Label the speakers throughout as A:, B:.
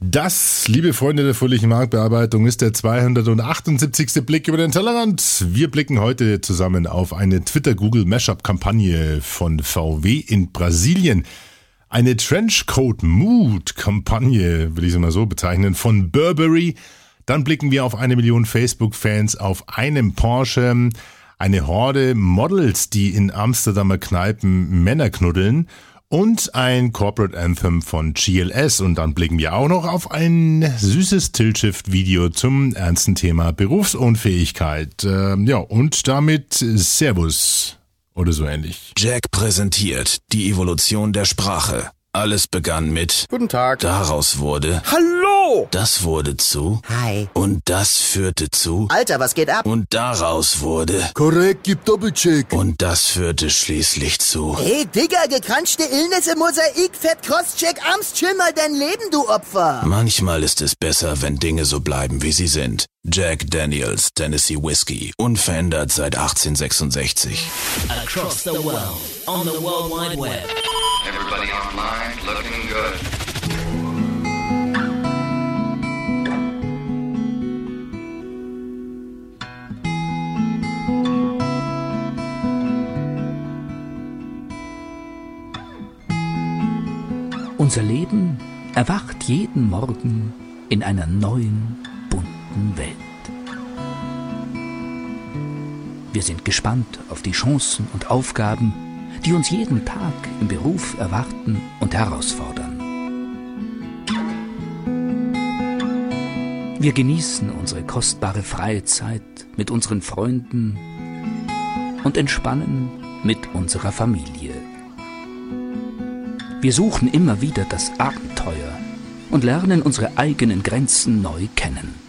A: Das, liebe Freunde der fröhlichen Marktbearbeitung, ist der 278. Blick über den Tellerrand. Wir blicken heute zusammen auf eine Twitter-Google-Mashup-Kampagne von VW in Brasilien. Eine Trenchcoat-Mood-Kampagne, will ich es mal so bezeichnen, von Burberry. Dann blicken wir auf eine Million Facebook-Fans auf einem Porsche. Eine Horde Models, die in Amsterdamer Kneipen Männer knuddeln und ein Corporate Anthem von GLS. Und dann blicken wir auch noch auf ein süßes Tilt-Shift-Video zum ernsten Thema Berufsunfähigkeit. Ähm, ja, und damit Servus oder so ähnlich.
B: Jack präsentiert die Evolution der Sprache. Alles begann mit
C: Guten Tag.
B: Daraus wurde
C: Hallo!
B: Das wurde zu
D: Hi.
B: Und das führte zu
D: Alter, was geht ab?
B: Und daraus wurde
C: Korrekt, gib Doppelcheck.
B: Und das führte schließlich zu
D: Hey, Digga, gekranschte Illness im Mosaik, Fett, Crosscheck, Arms, chill mal dein Leben, du Opfer.
B: Manchmal ist es besser, wenn Dinge so bleiben, wie sie sind. Jack Daniels, Tennessee Whiskey, unverändert seit 1866.
E: Across the world, on the World Wide Web.
F: Everybody online looking good.
G: Unser Leben erwacht jeden Morgen in einer neuen, bunten Welt. Wir sind gespannt auf die Chancen und Aufgaben, die uns jeden Tag im Beruf erwarten und herausfordern. Wir genießen unsere kostbare Freizeit mit unseren Freunden und entspannen mit unserer Familie. Wir suchen immer wieder das Abenteuer und lernen unsere eigenen Grenzen neu kennen.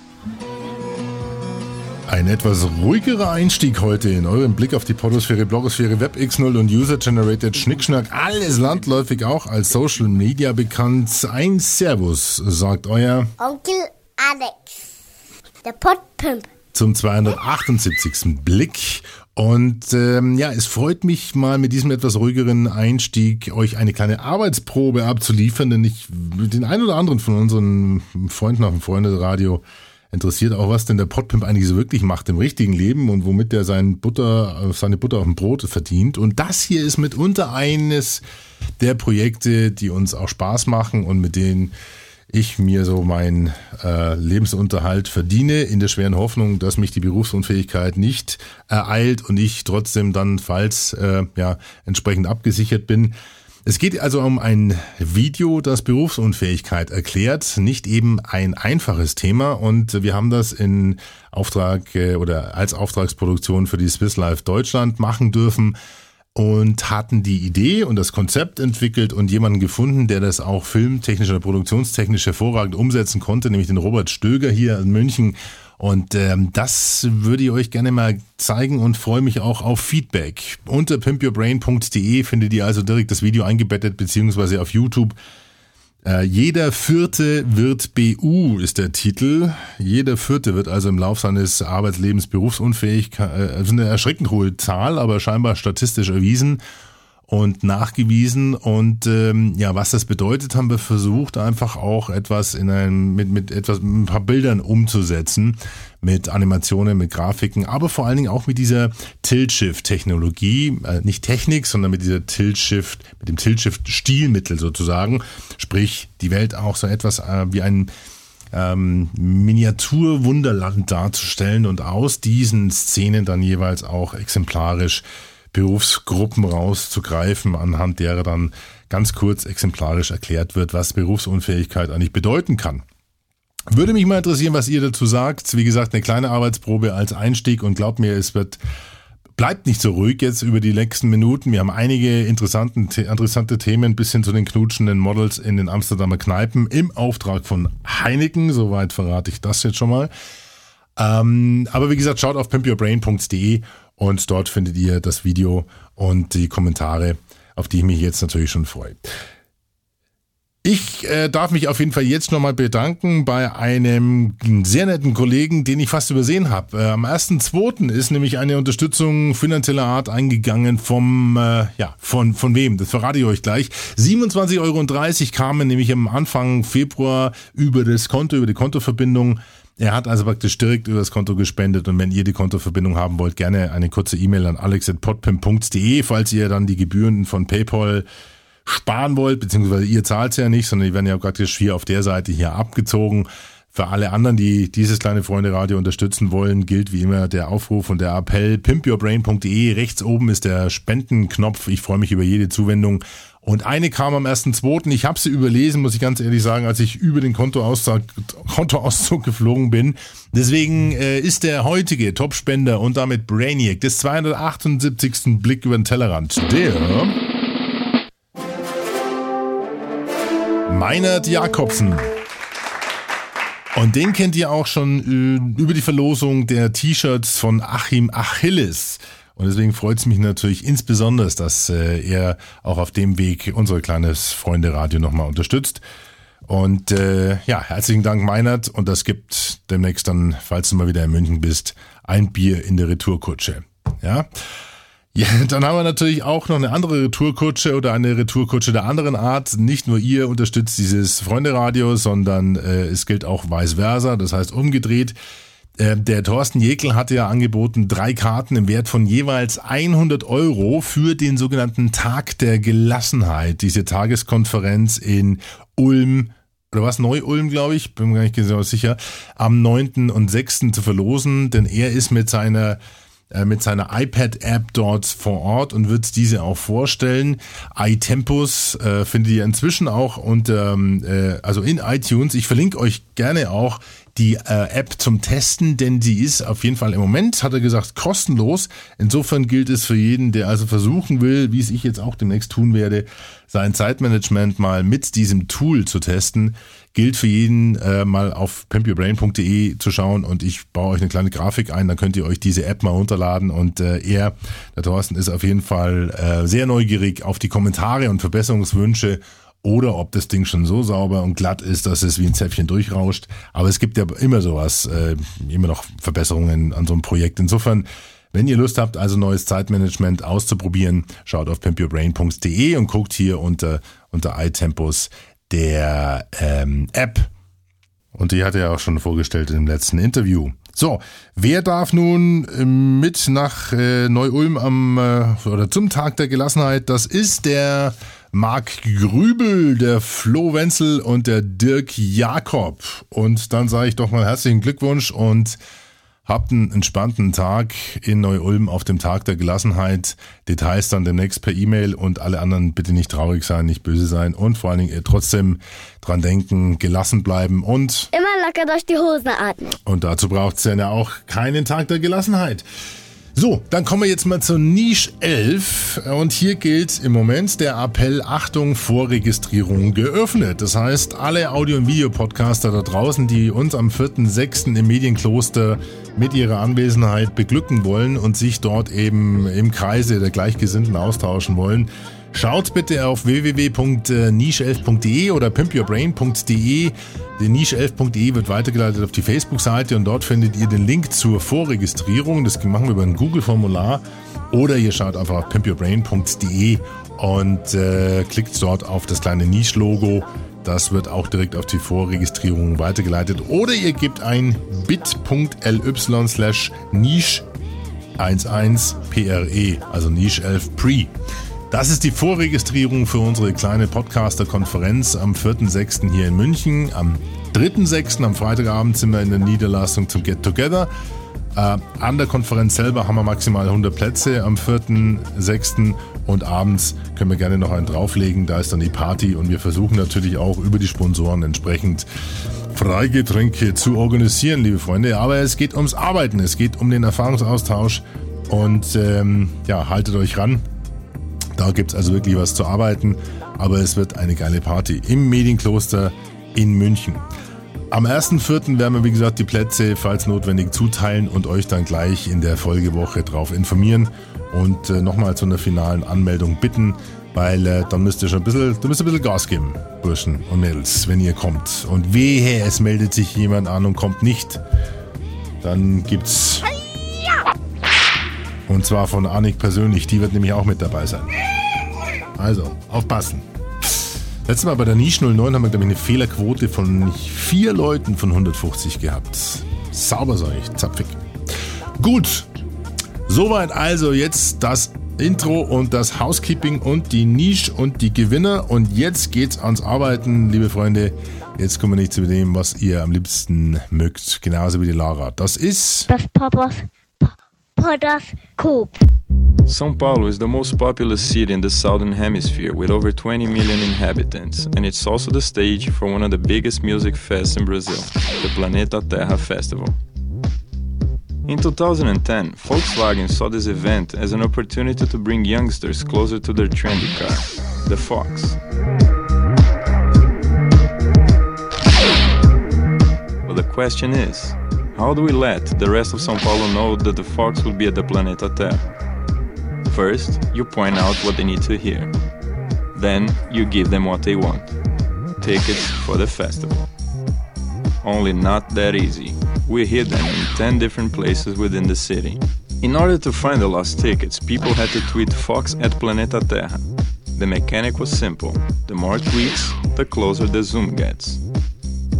A: Ein etwas ruhigerer Einstieg heute in eurem Blick auf die Podosphäre, Blogosphäre, WebX0 und User-Generated Schnickschnack. Alles landläufig auch als Social Media bekannt. Ein Servus, sagt euer
H: Onkel Alex. Der Pottpimp.
A: zum 278. Blick. Und ähm, ja, es freut mich mal mit diesem etwas ruhigeren Einstieg euch eine kleine Arbeitsprobe abzuliefern, denn ich den einen oder anderen von unseren Freunden auf dem Freunde-Radio interessiert auch, was denn der Potpimp eigentlich so wirklich macht im richtigen Leben und womit er sein Butter, seine Butter auf dem Brot verdient. Und das hier ist mitunter eines der Projekte, die uns auch Spaß machen und mit denen ich mir so meinen äh, Lebensunterhalt verdiene, in der schweren Hoffnung, dass mich die Berufsunfähigkeit nicht ereilt und ich trotzdem dann, falls äh, ja, entsprechend abgesichert bin. Es geht also um ein Video, das Berufsunfähigkeit erklärt, nicht eben ein einfaches Thema und wir haben das in Auftrag äh, oder als Auftragsproduktion für die Swiss Life Deutschland machen dürfen und hatten die Idee und das Konzept entwickelt und jemanden gefunden, der das auch filmtechnisch oder produktionstechnisch hervorragend umsetzen konnte, nämlich den Robert Stöger hier in München. Und ähm, das würde ich euch gerne mal zeigen und freue mich auch auf Feedback. Unter pimpyourbrain.de findet ihr also direkt das Video eingebettet, beziehungsweise auf YouTube. Äh, jeder Vierte wird BU ist der Titel. Jeder Vierte wird also im Lauf seines Arbeitslebens berufsunfähig. Äh, also eine erschreckend hohe Zahl, aber scheinbar statistisch erwiesen und nachgewiesen. Und ähm, ja, was das bedeutet, haben wir versucht, einfach auch etwas in einem, mit, mit etwas, mit ein paar Bildern umzusetzen, mit Animationen, mit Grafiken, aber vor allen Dingen auch mit dieser Tilt-Shift-Technologie, äh, nicht Technik, sondern mit dieser Tilt-Shift, mit dem Tilt-Shift-Stilmittel sozusagen. Sprich, die Welt auch so etwas äh, wie ein ähm, Miniaturwunderland darzustellen und aus diesen Szenen dann jeweils auch exemplarisch Berufsgruppen rauszugreifen, anhand derer dann ganz kurz exemplarisch erklärt wird, was Berufsunfähigkeit eigentlich bedeuten kann. Würde mich mal interessieren, was ihr dazu sagt. Wie gesagt, eine kleine Arbeitsprobe als Einstieg und glaubt mir, es wird bleibt nicht so ruhig jetzt über die nächsten Minuten. Wir haben einige interessanten, interessante Themen bis hin zu den knutschenden Models in den Amsterdamer Kneipen im Auftrag von Heineken. Soweit verrate ich das jetzt schon mal. Ähm, aber wie gesagt, schaut auf pimpyourbrain.de und dort findet ihr das Video und die Kommentare, auf die ich mich jetzt natürlich schon freue. Ich äh, darf mich auf jeden Fall jetzt nochmal bedanken bei einem sehr netten Kollegen, den ich fast übersehen habe. Äh, am 1.2. ist nämlich eine Unterstützung finanzieller Art eingegangen vom, äh, ja, von, von wem? Das verrate ich euch gleich. 27,30 Euro kamen nämlich am Anfang Februar über das Konto, über die Kontoverbindung. Er hat also praktisch direkt über das Konto gespendet und wenn ihr die Kontoverbindung haben wollt, gerne eine kurze E-Mail an alex.podpim.de, falls ihr dann die Gebühren von PayPal sparen wollt, beziehungsweise ihr zahlt ja nicht, sondern die werden ja praktisch hier auf der Seite hier abgezogen. Für alle anderen, die dieses kleine Freunde-Radio unterstützen wollen, gilt wie immer der Aufruf und der Appell pimpyourbrain.de. Rechts oben ist der Spendenknopf. Ich freue mich über jede Zuwendung. Und eine kam am 1.2. Ich habe sie überlesen, muss ich ganz ehrlich sagen, als ich über den Kontoauszug, Kontoauszug geflogen bin. Deswegen äh, ist der heutige Topspender und damit Brainiac des 278. Blick über den Tellerrand. Der Meinert Jakobsen. Und den kennt ihr auch schon äh, über die Verlosung der T-Shirts von Achim Achilles. Und deswegen freut es mich natürlich insbesondere, dass äh, er auch auf dem Weg unser kleines Freunde-Radio nochmal unterstützt. Und äh, ja, herzlichen Dank, Meinert. Und das gibt demnächst dann, falls du mal wieder in München bist, ein Bier in der Retourkutsche. Ja. Ja, dann haben wir natürlich auch noch eine andere Retourkutsche oder eine Retourkutsche der anderen Art. Nicht nur ihr unterstützt dieses Freunde-Radio, sondern äh, es gilt auch vice versa, das heißt umgedreht. Äh, der Thorsten Jekel hatte ja angeboten, drei Karten im Wert von jeweils 100 Euro für den sogenannten Tag der Gelassenheit, diese Tageskonferenz in Ulm, oder was, Neu-Ulm, glaube ich, bin mir gar nicht genau sicher, am 9. und 6. zu verlosen, denn er ist mit seiner mit seiner iPad-App dort vor Ort und wird diese auch vorstellen. iTempus äh, findet ihr inzwischen auch und ähm, äh, also in iTunes. Ich verlinke euch gerne auch die äh, App zum Testen, denn sie ist auf jeden Fall im Moment, hat er gesagt, kostenlos. Insofern gilt es für jeden, der also versuchen will, wie es ich jetzt auch demnächst tun werde, sein Zeitmanagement mal mit diesem Tool zu testen, gilt für jeden äh, mal auf pimpyourbrain.de zu schauen und ich baue euch eine kleine Grafik ein, dann könnt ihr euch diese App mal runterladen und äh, er, der Thorsten, ist auf jeden Fall äh, sehr neugierig auf die Kommentare und Verbesserungswünsche oder ob das Ding schon so sauber und glatt ist, dass es wie ein Zäpfchen durchrauscht. Aber es gibt ja immer sowas, äh, immer noch Verbesserungen an so einem Projekt. Insofern, wenn ihr Lust habt, also neues Zeitmanagement auszuprobieren, schaut auf pimpyourbrain.de und guckt hier unter, unter iTempos der ähm, App. Und die hat er ja auch schon vorgestellt im letzten Interview. So, wer darf nun äh, mit nach äh, Neu-Ulm am äh, oder zum Tag der Gelassenheit? Das ist der Marc Grübel, der Flo Wenzel und der Dirk Jakob. Und dann sage ich doch mal herzlichen Glückwunsch und habt einen entspannten Tag in Neu-Ulm auf dem Tag der Gelassenheit. Details dann demnächst per E-Mail und alle anderen bitte nicht traurig sein, nicht böse sein und vor allen Dingen trotzdem dran denken, gelassen bleiben und
H: Immer locker durch die Hosen atmen.
A: und dazu braucht es ja auch keinen Tag der Gelassenheit. So, dann kommen wir jetzt mal zur Nische 11 und hier gilt im Moment der Appell Achtung Vorregistrierung geöffnet. Das heißt, alle Audio- und Videopodcaster da draußen, die uns am 4.6. im Medienkloster mit ihrer Anwesenheit beglücken wollen und sich dort eben im Kreise der Gleichgesinnten austauschen wollen, Schaut bitte auf www.niche11.de oder pimpyourbrain.de. Die niche11.de wird weitergeleitet auf die Facebook-Seite und dort findet ihr den Link zur Vorregistrierung. Das machen wir über ein Google-Formular. Oder ihr schaut einfach auf pimpyourbrain.de und äh, klickt dort auf das kleine Niche-Logo. Das wird auch direkt auf die Vorregistrierung weitergeleitet. Oder ihr gebt ein bit.ly slash niche 11 pre, also Niche 11 pre. Das ist die Vorregistrierung für unsere kleine Podcaster-Konferenz am 4.6. hier in München. Am 3.6. am Freitagabend sind wir in der Niederlassung zum Get Together. Äh, an der Konferenz selber haben wir maximal 100 Plätze am 4.6. und abends können wir gerne noch einen drauflegen. Da ist dann die Party und wir versuchen natürlich auch über die Sponsoren entsprechend Freigetränke zu organisieren, liebe Freunde. Aber es geht ums Arbeiten, es geht um den Erfahrungsaustausch und ähm, ja, haltet euch ran. Da gibt es also wirklich was zu arbeiten, aber es wird eine geile Party im Medienkloster in München. Am 1.4. werden wir, wie gesagt, die Plätze, falls notwendig, zuteilen und euch dann gleich in der Folgewoche darauf informieren und äh, nochmal zu einer finalen Anmeldung bitten. Weil äh, dann müsst ihr schon ein bisschen, da müsst ein bisschen Gas geben, Burschen und Mädels, wenn ihr kommt. Und wehe, es meldet sich jemand an und kommt nicht. Dann gibt's. Und zwar von Annik persönlich, die wird nämlich auch mit dabei sein. Also, aufpassen. Letztes Mal bei der Nische 09 haben wir, glaube ich, eine Fehlerquote von vier Leuten von 150 gehabt. Sauber, sag ich, zapfig. Gut, soweit also jetzt das Intro und das Housekeeping und die Nische und die Gewinner. Und jetzt geht's ans Arbeiten, liebe Freunde. Jetzt kommen wir nicht zu dem, was ihr am liebsten mögt. Genauso wie die Lara. Das ist.
H: Das Papas Podoskop.
I: São Paulo is the most populous city in the southern hemisphere with over 20 million inhabitants, and it's also the stage for one of the biggest music fests in Brazil, the Planeta Terra Festival. In 2010, Volkswagen saw this event as an opportunity to bring youngsters closer to their trendy car, the Fox. But the question is, how do we let the rest of São Paulo know that the Fox will be at the Planeta Terra? First, you point out what they need to hear. Then, you give them what they want tickets for the festival. Only not that easy. We hid them in 10 different places within the city. In order to find the lost tickets, people had to tweet Fox at Planeta Terra. The mechanic was simple the more tweets, the closer the zoom gets.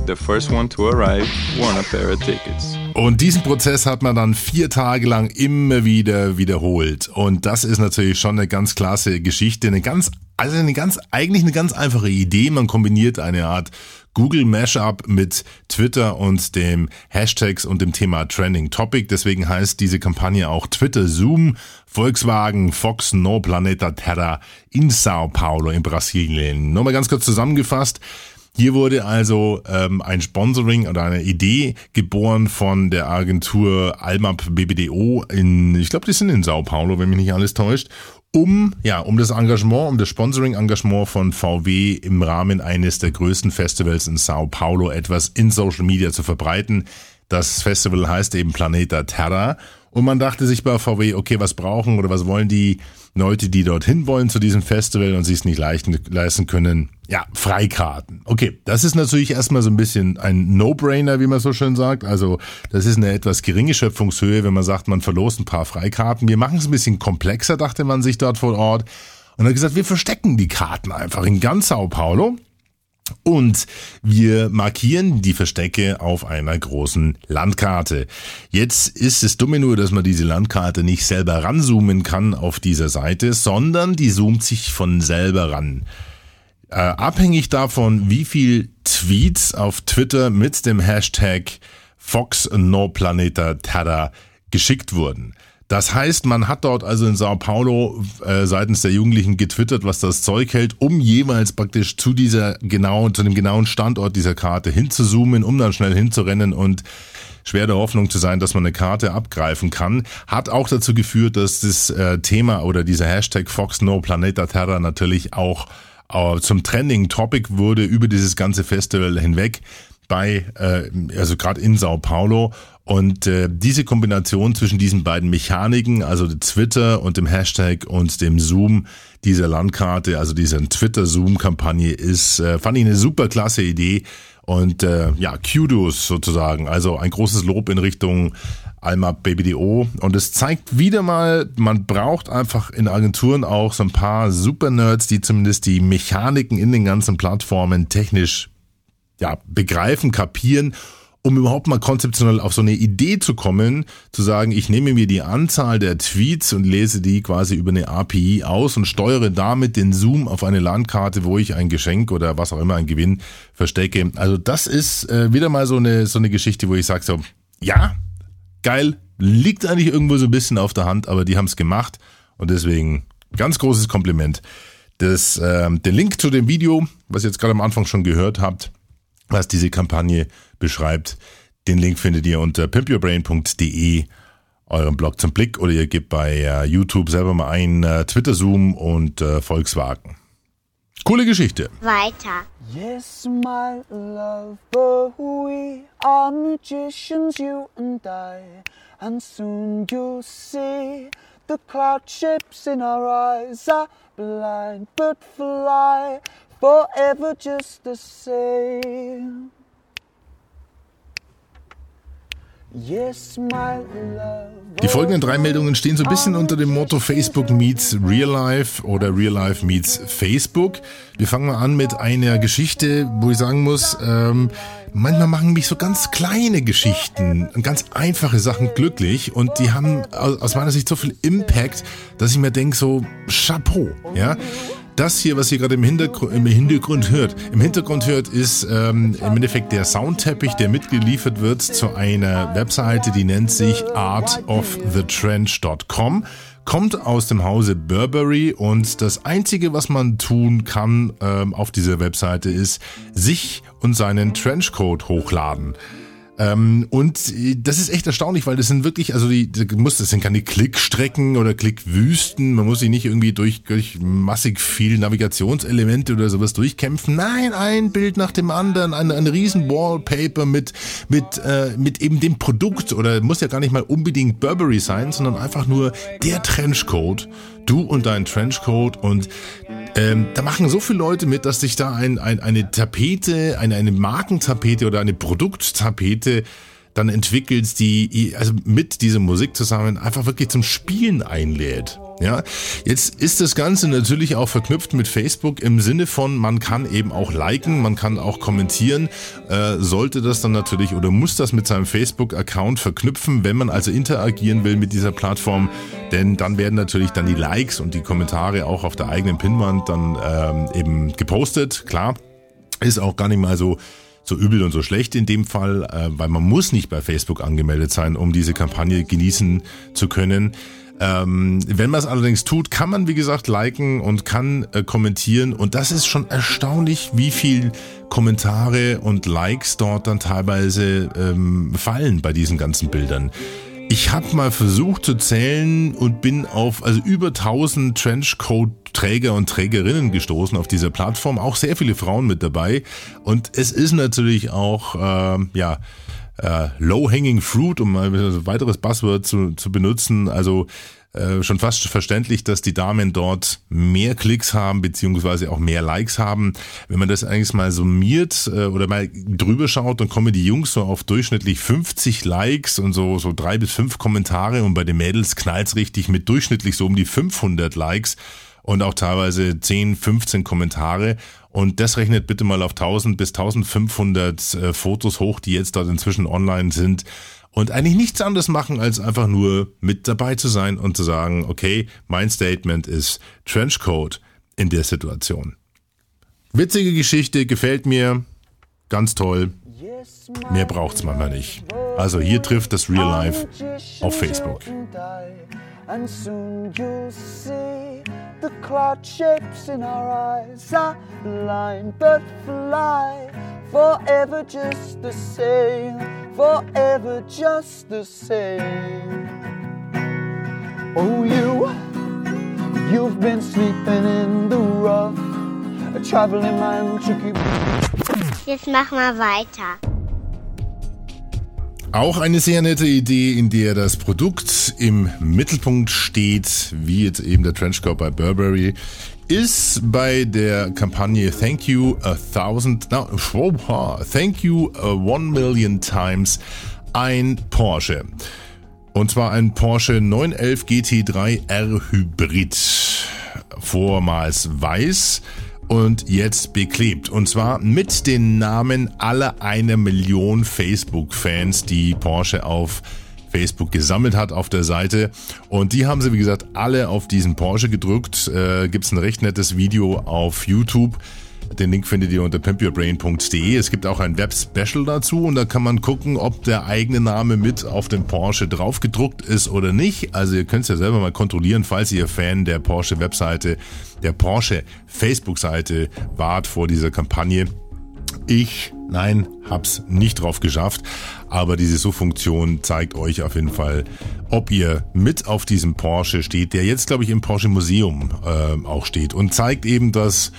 I: The first one to arrive won a pair of tickets.
A: Und diesen Prozess hat man dann vier Tage lang immer wieder wiederholt. Und das ist natürlich schon eine ganz klasse Geschichte, eine ganz, also eine ganz, eigentlich eine ganz einfache Idee. Man kombiniert eine Art Google Mashup mit Twitter und dem Hashtags und dem Thema Trending Topic. Deswegen heißt diese Kampagne auch Twitter Zoom Volkswagen Fox No Planeta Terra in Sao Paulo in Brasilien. Nochmal ganz kurz zusammengefasst. Hier wurde also ähm, ein Sponsoring oder eine Idee geboren von der Agentur Almap BBDO in, ich glaube, die sind in Sao Paulo, wenn mich nicht alles täuscht, um ja um das Engagement, um das Sponsoring-Engagement von VW im Rahmen eines der größten Festivals in Sao Paulo etwas in Social Media zu verbreiten. Das Festival heißt eben Planeta Terra und man dachte sich bei VW, okay, was brauchen oder was wollen die Leute, die dorthin wollen zu diesem Festival und sich es nicht leisten können? Ja, Freikarten. Okay, das ist natürlich erstmal so ein bisschen ein No-Brainer, wie man so schön sagt. Also das ist eine etwas geringe Schöpfungshöhe, wenn man sagt, man verlost ein paar Freikarten. Wir machen es ein bisschen komplexer, dachte man sich dort vor Ort. Und hat gesagt, wir verstecken die Karten einfach in ganz Sao Paulo. Und wir markieren die Verstecke auf einer großen Landkarte. Jetzt ist es dumme nur, dass man diese Landkarte nicht selber ranzoomen kann auf dieser Seite, sondern die zoomt sich von selber ran. Äh, abhängig davon, wie viel Tweets auf Twitter mit dem Hashtag Fox No Planeta Terra geschickt wurden. Das heißt, man hat dort also in Sao Paulo äh, seitens der Jugendlichen getwittert, was das Zeug hält, um jeweils praktisch zu dieser genauen, zu dem genauen Standort dieser Karte hinzuzoomen, um dann schnell hinzurennen und schwer der Hoffnung zu sein, dass man eine Karte abgreifen kann, hat auch dazu geführt, dass das äh, Thema oder dieser Hashtag Fox No Planeta Terra natürlich auch äh, zum Trending Topic wurde über dieses ganze Festival hinweg bei, äh, also gerade in Sao Paulo. Und äh, diese Kombination zwischen diesen beiden Mechaniken, also Twitter und dem Hashtag und dem Zoom dieser Landkarte, also dieser Twitter-Zoom-Kampagne ist, äh, fand ich eine super klasse Idee. Und äh, ja, Kudos sozusagen. Also ein großes Lob in Richtung Alma BBDO. Und es zeigt wieder mal, man braucht einfach in Agenturen auch so ein paar Super-Nerds, die zumindest die Mechaniken in den ganzen Plattformen technisch ja, begreifen, kapieren, um überhaupt mal konzeptionell auf so eine Idee zu kommen, zu sagen, ich nehme mir die Anzahl der Tweets und lese die quasi über eine API aus und steuere damit den Zoom auf eine Landkarte, wo ich ein Geschenk oder was auch immer, ein Gewinn verstecke. Also das ist äh, wieder mal so eine, so eine Geschichte, wo ich sage so, ja, geil, liegt eigentlich irgendwo so ein bisschen auf der Hand, aber die haben es gemacht und deswegen ganz großes Kompliment. Das, äh, den Link zu dem Video, was ihr jetzt gerade am Anfang schon gehört habt, was diese Kampagne beschreibt. Den Link findet ihr unter pimpyourbrain.de, eurem Blog zum Blick, oder ihr gebt bei äh, YouTube selber mal ein äh, Twitter Zoom und äh, Volkswagen. Coole Geschichte.
H: Weiter.
J: Yes, my love, but we are magicians, you and I. And soon you'll see The cloud shapes in our eyes are blind but fly forever just the same. Yes, my love.
A: Die folgenden drei Meldungen stehen so ein bisschen unter dem Motto Facebook meets Real Life oder Real Life meets Facebook. Wir fangen mal an mit einer Geschichte, wo ich sagen muss, ähm, manchmal machen mich so ganz kleine Geschichten, ganz einfache Sachen glücklich und die haben aus meiner Sicht so viel Impact, dass ich mir denke so, Chapeau, ja. Das hier, was ihr gerade im Hintergrund, im Hintergrund hört, im Hintergrund hört, ist ähm, im Endeffekt der Soundteppich, der mitgeliefert wird zu einer Webseite, die nennt sich artofthetrench.com kommt aus dem Hause Burberry und das Einzige, was man tun kann ähm, auf dieser Webseite ist, sich und seinen Trenchcoat hochladen. Ähm, und äh, das ist echt erstaunlich, weil das sind wirklich, also die, die muss, das sind keine Klickstrecken oder Klickwüsten. Man muss sich nicht irgendwie durch, durch massig viel Navigationselemente oder sowas durchkämpfen. Nein, ein Bild nach dem anderen, ein, ein riesen Wallpaper mit, mit, äh, mit eben dem Produkt oder muss ja gar nicht mal unbedingt Burberry sein, sondern einfach nur der Trenchcoat. Du und dein Trenchcoat und ähm, da machen so viele Leute mit, dass sich da ein, ein, eine Tapete, eine, eine Markentapete oder eine Produkttapete dann entwickelt, die also mit dieser Musik zusammen einfach wirklich zum Spielen einlädt. Ja, jetzt ist das Ganze natürlich auch verknüpft mit Facebook im Sinne von, man kann eben auch liken, man kann auch kommentieren, äh, sollte das dann natürlich oder muss das mit seinem Facebook-Account verknüpfen, wenn man also interagieren will mit dieser Plattform, denn dann werden natürlich dann die Likes und die Kommentare auch auf der eigenen Pinwand dann ähm, eben gepostet, klar, ist auch gar nicht mal so so übel und so schlecht in dem Fall, äh, weil man muss nicht bei Facebook angemeldet sein, um diese Kampagne genießen zu können. Ähm, wenn man es allerdings tut, kann man wie gesagt liken und kann äh, kommentieren und das ist schon erstaunlich, wie viel Kommentare und Likes dort dann teilweise ähm, fallen bei diesen ganzen Bildern. Ich habe mal versucht zu zählen und bin auf also über 1000 Trenchcoat-Träger und Trägerinnen gestoßen auf dieser Plattform. Auch sehr viele Frauen mit dabei. Und es ist natürlich auch, äh, ja, äh, Low-Hanging Fruit, um ein weiteres Buzzword zu, zu benutzen. Also äh, schon fast verständlich, dass die Damen dort mehr Klicks haben, beziehungsweise auch mehr Likes haben. Wenn man das eigentlich mal summiert äh, oder mal drüber schaut, dann kommen die Jungs so auf durchschnittlich 50 Likes und so, so drei bis fünf Kommentare und bei den Mädels knallt's richtig mit durchschnittlich so um die 500 Likes und auch teilweise 10, 15 Kommentare. Und das rechnet bitte mal auf 1000 bis 1500 äh, Fotos hoch, die jetzt dort inzwischen online sind und eigentlich nichts anderes machen, als einfach nur mit dabei zu sein und zu sagen, okay, mein Statement ist Trenchcoat in der Situation. Witzige Geschichte, gefällt mir, ganz toll. Mehr braucht's manchmal nicht. Also hier trifft das Real Life auf Facebook.
J: And soon you'll see the cloud shapes in our eyes are blind but fly forever just the same, forever just the same. Oh, you, you've been sleeping in the rough, a traveling man took you.
H: Jetzt mach mal weiter.
A: Auch eine sehr nette Idee, in der das Produkt im Mittelpunkt steht, wie jetzt eben der Trenchcoat bei Burberry, ist bei der Kampagne Thank You a Thousand, no, Thank You a One Million Times ein Porsche. Und zwar ein Porsche 911 GT3 R Hybrid. Vormals weiß und jetzt beklebt. Und zwar mit den Namen aller einer Million Facebook-Fans, die Porsche auf Facebook gesammelt hat auf der Seite. Und die haben sie, wie gesagt, alle auf diesen Porsche gedrückt. Äh, Gibt es ein recht nettes Video auf YouTube. Den Link findet ihr unter pimpyourbrain.de. Es gibt auch ein Web-Special dazu und da kann man gucken, ob der eigene Name mit auf dem Porsche draufgedruckt ist oder nicht. Also ihr könnt es ja selber mal kontrollieren, falls ihr Fan der Porsche-Webseite, der Porsche-Facebook-Seite wart vor dieser Kampagne. Ich, nein, hab's nicht drauf geschafft, aber diese Suchfunktion zeigt euch auf jeden Fall, ob ihr mit auf diesem Porsche steht, der jetzt, glaube ich, im Porsche Museum äh, auch steht und zeigt eben, dass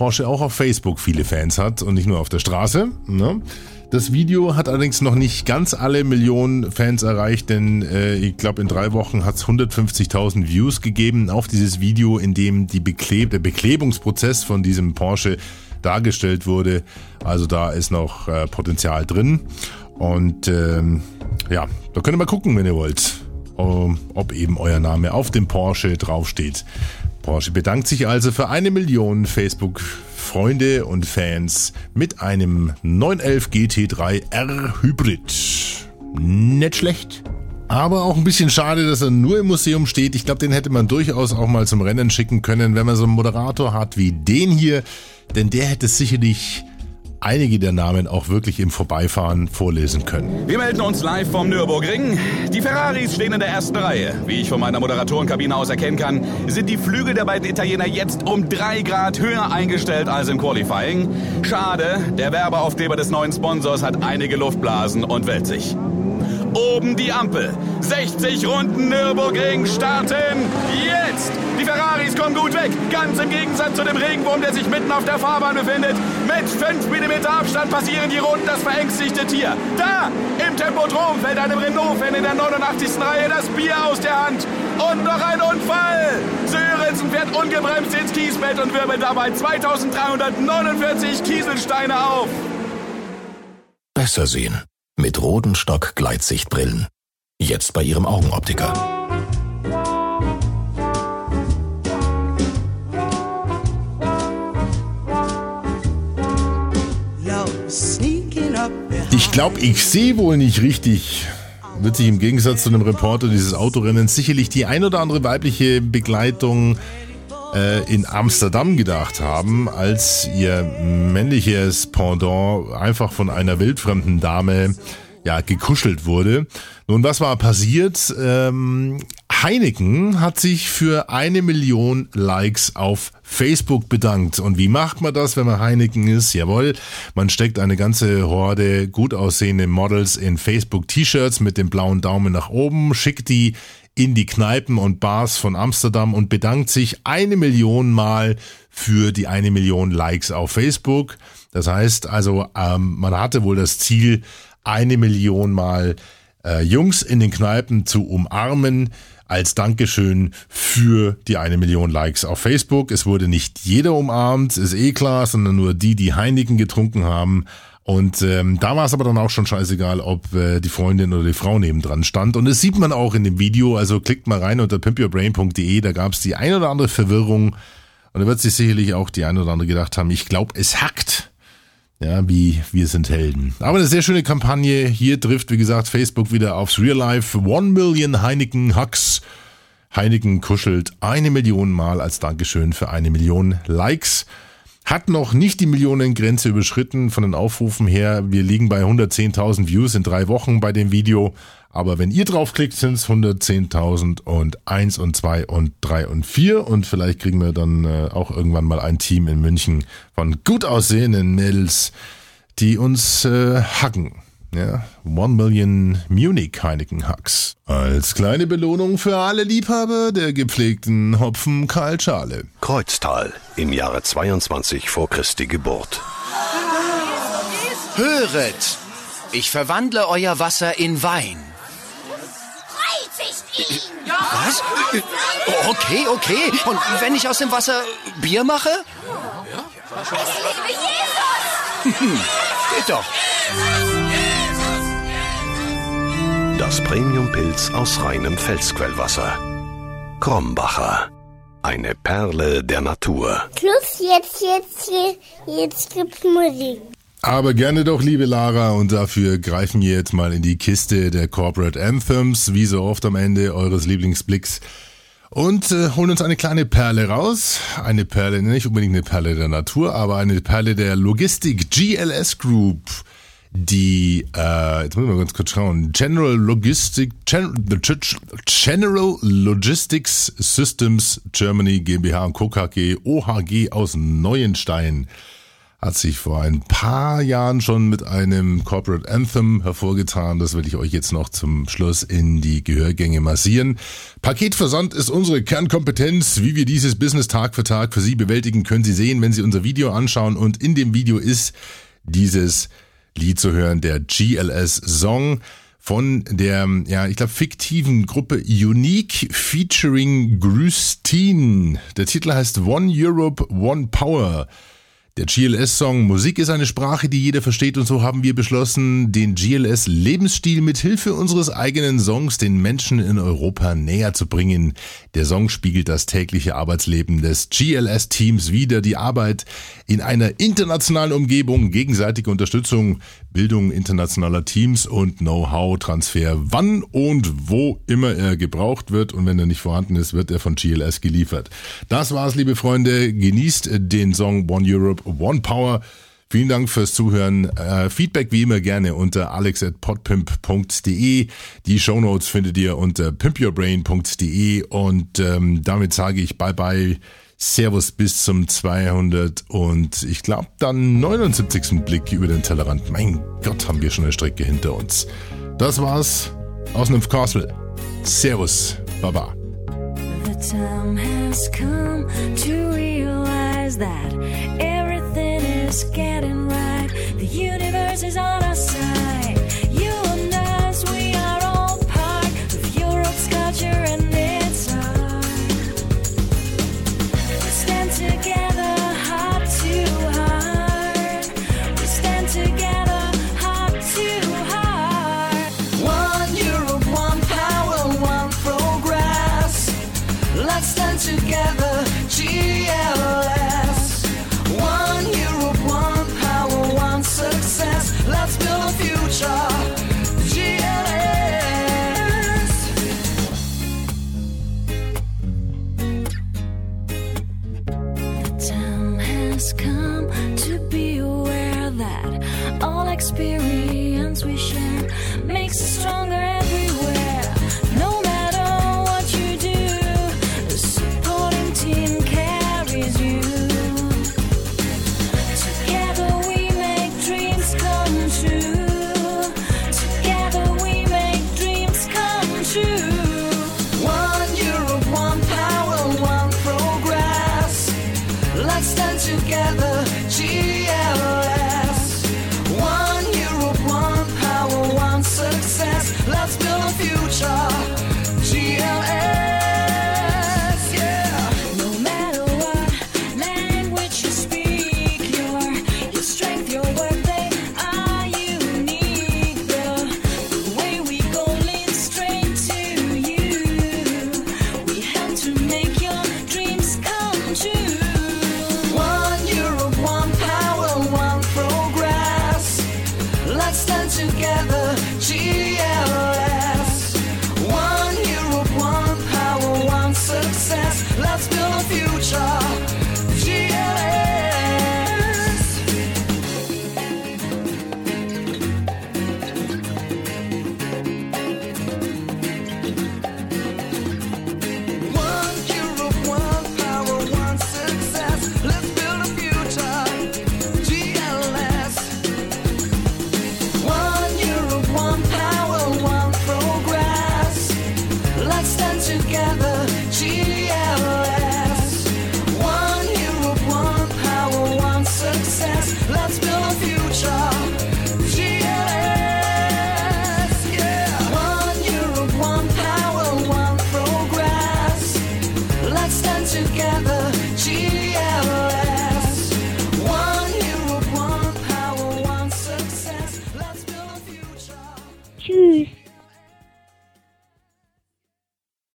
A: Porsche auch auf Facebook viele Fans hat und nicht nur auf der Straße. Ne? Das Video hat allerdings noch nicht ganz alle Millionen Fans erreicht, denn äh, ich glaube in drei Wochen hat es 150.000 Views gegeben auf dieses Video, in dem die Bekleb der Beklebungsprozess von diesem Porsche dargestellt wurde. Also da ist noch äh, Potenzial drin. Und ähm, ja, da könnt ihr mal gucken, wenn ihr wollt, ob eben euer Name auf dem Porsche draufsteht. Porsche bedankt sich also für eine Million Facebook-Freunde und Fans mit einem 911 GT3 R Hybrid. Nicht schlecht. Aber auch ein bisschen schade, dass er nur im Museum steht. Ich glaube, den hätte man durchaus auch mal zum Rennen schicken können, wenn man so einen Moderator hat wie den hier. Denn der hätte sicherlich einige der Namen auch wirklich im Vorbeifahren vorlesen können.
K: Wir melden uns live vom Nürburgring. Die Ferraris stehen in der ersten Reihe. Wie ich von meiner Moderatorenkabine aus erkennen kann, sind die Flügel der beiden Italiener jetzt um drei Grad höher eingestellt als im Qualifying. Schade, der Werbeaufkleber des neuen Sponsors hat einige Luftblasen und wälzt sich. Oben die Ampel. 60 Runden Nürburgring starten jetzt. Die Ferraris kommen gut weg. Ganz im Gegensatz zu dem Regenwurm, der sich mitten auf der Fahrbahn befindet. Mit 5 mm Abstand passieren die Runden das verängstigte Tier. Da, im Tempodrom fällt einem Renault-Fan in der 89. Reihe das Bier aus der Hand. Und noch ein Unfall. Sörensen fährt ungebremst ins Kiesbett und wirbelt dabei 2349 Kieselsteine auf.
L: Besser sehen. Mit Rodenstock Gleitsichtbrillen. Jetzt bei Ihrem Augenoptiker.
A: Ich glaube, ich sehe wohl nicht richtig. Wird sich im Gegensatz zu dem Reporter dieses Autorennens sicherlich die ein oder andere weibliche Begleitung äh, in Amsterdam gedacht haben, als ihr männliches Pendant einfach von einer wildfremden Dame ja gekuschelt wurde. Nun, was war passiert? Ähm, Heineken hat sich für eine Million Likes auf Facebook bedankt. Und wie macht man das, wenn man Heineken ist? Jawohl, man steckt eine ganze Horde gut aussehende Models in Facebook-T-Shirts mit dem blauen Daumen nach oben, schickt die in die Kneipen und Bars von Amsterdam und bedankt sich eine Million Mal für die eine Million Likes auf Facebook. Das heißt also, ähm, man hatte wohl das Ziel, eine Million Mal äh, Jungs in den Kneipen zu umarmen als Dankeschön für die eine Million Likes auf Facebook. Es wurde nicht jeder umarmt, ist eh klar, sondern nur die, die Heineken getrunken haben. Und ähm, da war es aber dann auch schon scheißegal, ob äh, die Freundin oder die Frau nebendran stand. Und das sieht man auch in dem Video. Also klickt mal rein unter pimpyourbrain.de. Da gab es die ein oder andere Verwirrung. Und da wird sich sicherlich auch die ein oder andere gedacht haben, ich glaube, es hackt. Ja, wie wir sind Helden. Aber eine sehr schöne Kampagne. Hier trifft, wie gesagt, Facebook wieder aufs Real Life. One Million Heineken Hucks. Heineken kuschelt eine Million Mal als Dankeschön für eine Million Likes. Hat noch nicht die Millionengrenze überschritten von den Aufrufen her. Wir liegen bei 110.000 Views in drei Wochen bei dem Video. Aber wenn ihr draufklickt, sind es 110.000 und 1 und 2 und 3 und 4. Und vielleicht kriegen wir dann äh, auch irgendwann mal ein Team in München von gut aussehenden Mädels, die uns äh, hacken. Ja, One Million Munich Heineken Hucks. Als kleine Belohnung für alle Liebhaber der gepflegten Hopfen-Kaltschale.
L: Kreuztal im Jahre 22 vor Christi Geburt.
M: Höret! Ich verwandle euer Wasser in Wein. Was? Okay, okay. Und wenn ich aus dem Wasser Bier mache?
H: Ich liebe Jesus!
M: Geht doch.
L: Das Premium-Pilz aus reinem Felsquellwasser. Krombacher. Eine Perle der Natur.
H: Schluss, jetzt, jetzt, jetzt gibt's Musik.
A: Aber gerne doch, liebe Lara, und dafür greifen wir jetzt mal in die Kiste der Corporate Anthems, wie so oft am Ende eures Lieblingsblicks, und äh, holen uns eine kleine Perle raus. Eine Perle, nicht unbedingt eine Perle der Natur, aber eine Perle der Logistik GLS Group. Die, äh, jetzt ich mal ganz kurz schauen, General Logistic, Gen, General Logistics Systems Germany GmbH und Co. KG OHG aus Neuenstein hat sich vor ein paar Jahren schon mit einem Corporate Anthem hervorgetan. Das will ich euch jetzt noch zum Schluss in die Gehörgänge massieren. Paketversand ist unsere Kernkompetenz. Wie wir dieses Business Tag für Tag für Sie bewältigen, können Sie sehen, wenn Sie unser Video anschauen. Und in dem Video ist dieses Lied zu hören, der GLS Song von der, ja, ich glaube, fiktiven Gruppe Unique featuring Grüstin. Der Titel heißt One Europe, One Power. Der GLS-Song Musik ist eine Sprache, die jeder versteht und so haben wir beschlossen, den GLS-Lebensstil mit Hilfe unseres eigenen Songs den Menschen in Europa näher zu bringen. Der Song spiegelt das tägliche Arbeitsleben des GLS-Teams wider, die Arbeit in einer internationalen Umgebung, gegenseitige Unterstützung, Bildung internationaler Teams und Know-how-Transfer, wann und wo immer er gebraucht wird und wenn er nicht vorhanden ist, wird er von GLS geliefert. Das war's, liebe Freunde. Genießt den Song One Europe, One Power. Vielen Dank fürs Zuhören. Äh, Feedback wie immer gerne unter alex.podpimp.de. Die Shownotes findet ihr unter pimpyourbrain.de und ähm, damit sage ich bye bye. Servus bis zum 200 und ich glaube dann 79. Blick über den Tellerrand. Mein Gott, haben wir schon eine Strecke hinter uns. Das war's aus Nymph Castle. Servus, Baba.
N: The time has come to realize that is getting come